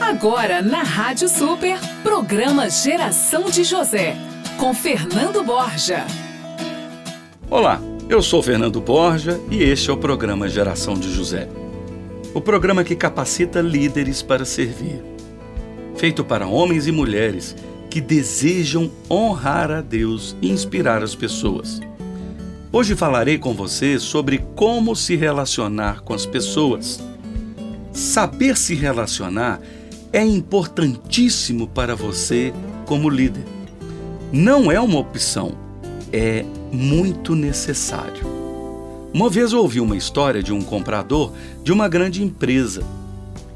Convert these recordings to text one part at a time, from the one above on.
Agora na Rádio Super, programa Geração de José, com Fernando Borja. Olá, eu sou Fernando Borja e este é o programa Geração de José. O programa que capacita líderes para servir. Feito para homens e mulheres que desejam honrar a Deus e inspirar as pessoas. Hoje falarei com você sobre como se relacionar com as pessoas. Saber se relacionar é importantíssimo para você como líder. Não é uma opção, é muito necessário. Uma vez eu ouvi uma história de um comprador de uma grande empresa.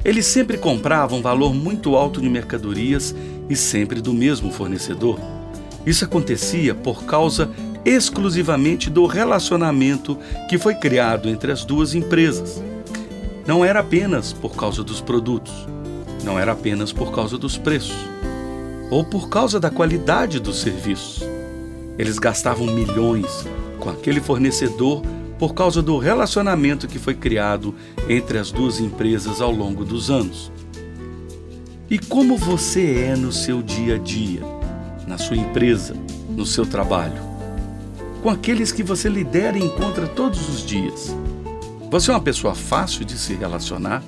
Ele sempre comprava um valor muito alto de mercadorias e sempre do mesmo fornecedor. Isso acontecia por causa exclusivamente do relacionamento que foi criado entre as duas empresas. Não era apenas por causa dos produtos, não era apenas por causa dos preços, ou por causa da qualidade dos serviços. Eles gastavam milhões com aquele fornecedor por causa do relacionamento que foi criado entre as duas empresas ao longo dos anos. E como você é no seu dia a dia, na sua empresa, no seu trabalho? Com aqueles que você lidera e encontra todos os dias. Você é uma pessoa fácil de se relacionar?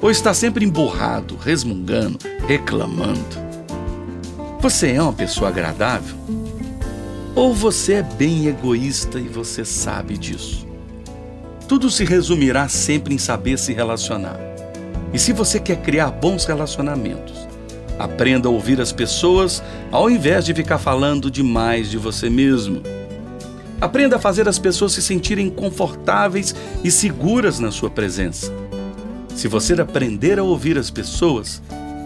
Ou está sempre emburrado, resmungando, reclamando? Você é uma pessoa agradável? Ou você é bem egoísta e você sabe disso? Tudo se resumirá sempre em saber se relacionar. E se você quer criar bons relacionamentos, aprenda a ouvir as pessoas ao invés de ficar falando demais de você mesmo. Aprenda a fazer as pessoas se sentirem confortáveis e seguras na sua presença. Se você aprender a ouvir as pessoas,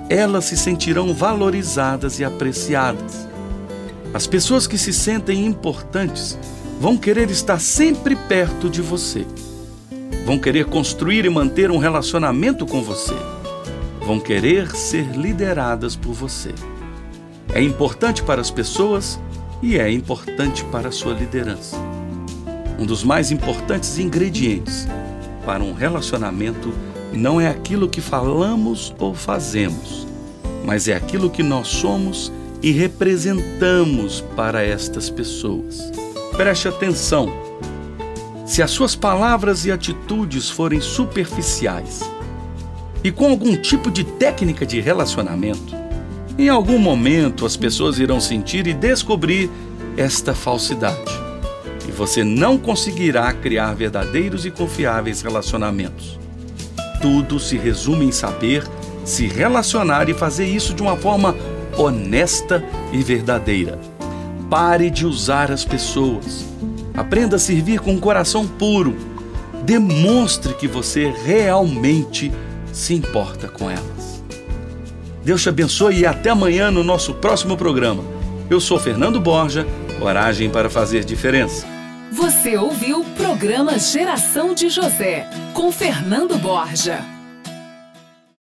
elas se sentirão valorizadas e apreciadas. As pessoas que se sentem importantes vão querer estar sempre perto de você vão querer construir e manter um relacionamento com você, vão querer ser lideradas por você. É importante para as pessoas e é importante para a sua liderança. Um dos mais importantes ingredientes para um relacionamento não é aquilo que falamos ou fazemos, mas é aquilo que nós somos e representamos para estas pessoas. Preste atenção se as suas palavras e atitudes forem superficiais e com algum tipo de técnica de relacionamento, em algum momento as pessoas irão sentir e descobrir esta falsidade. E você não conseguirá criar verdadeiros e confiáveis relacionamentos. Tudo se resume em saber se relacionar e fazer isso de uma forma honesta e verdadeira. Pare de usar as pessoas Aprenda a servir com um coração puro. Demonstre que você realmente se importa com elas. Deus te abençoe e até amanhã no nosso próximo programa. Eu sou Fernando Borja, coragem para fazer diferença. Você ouviu o programa Geração de José, com Fernando Borja.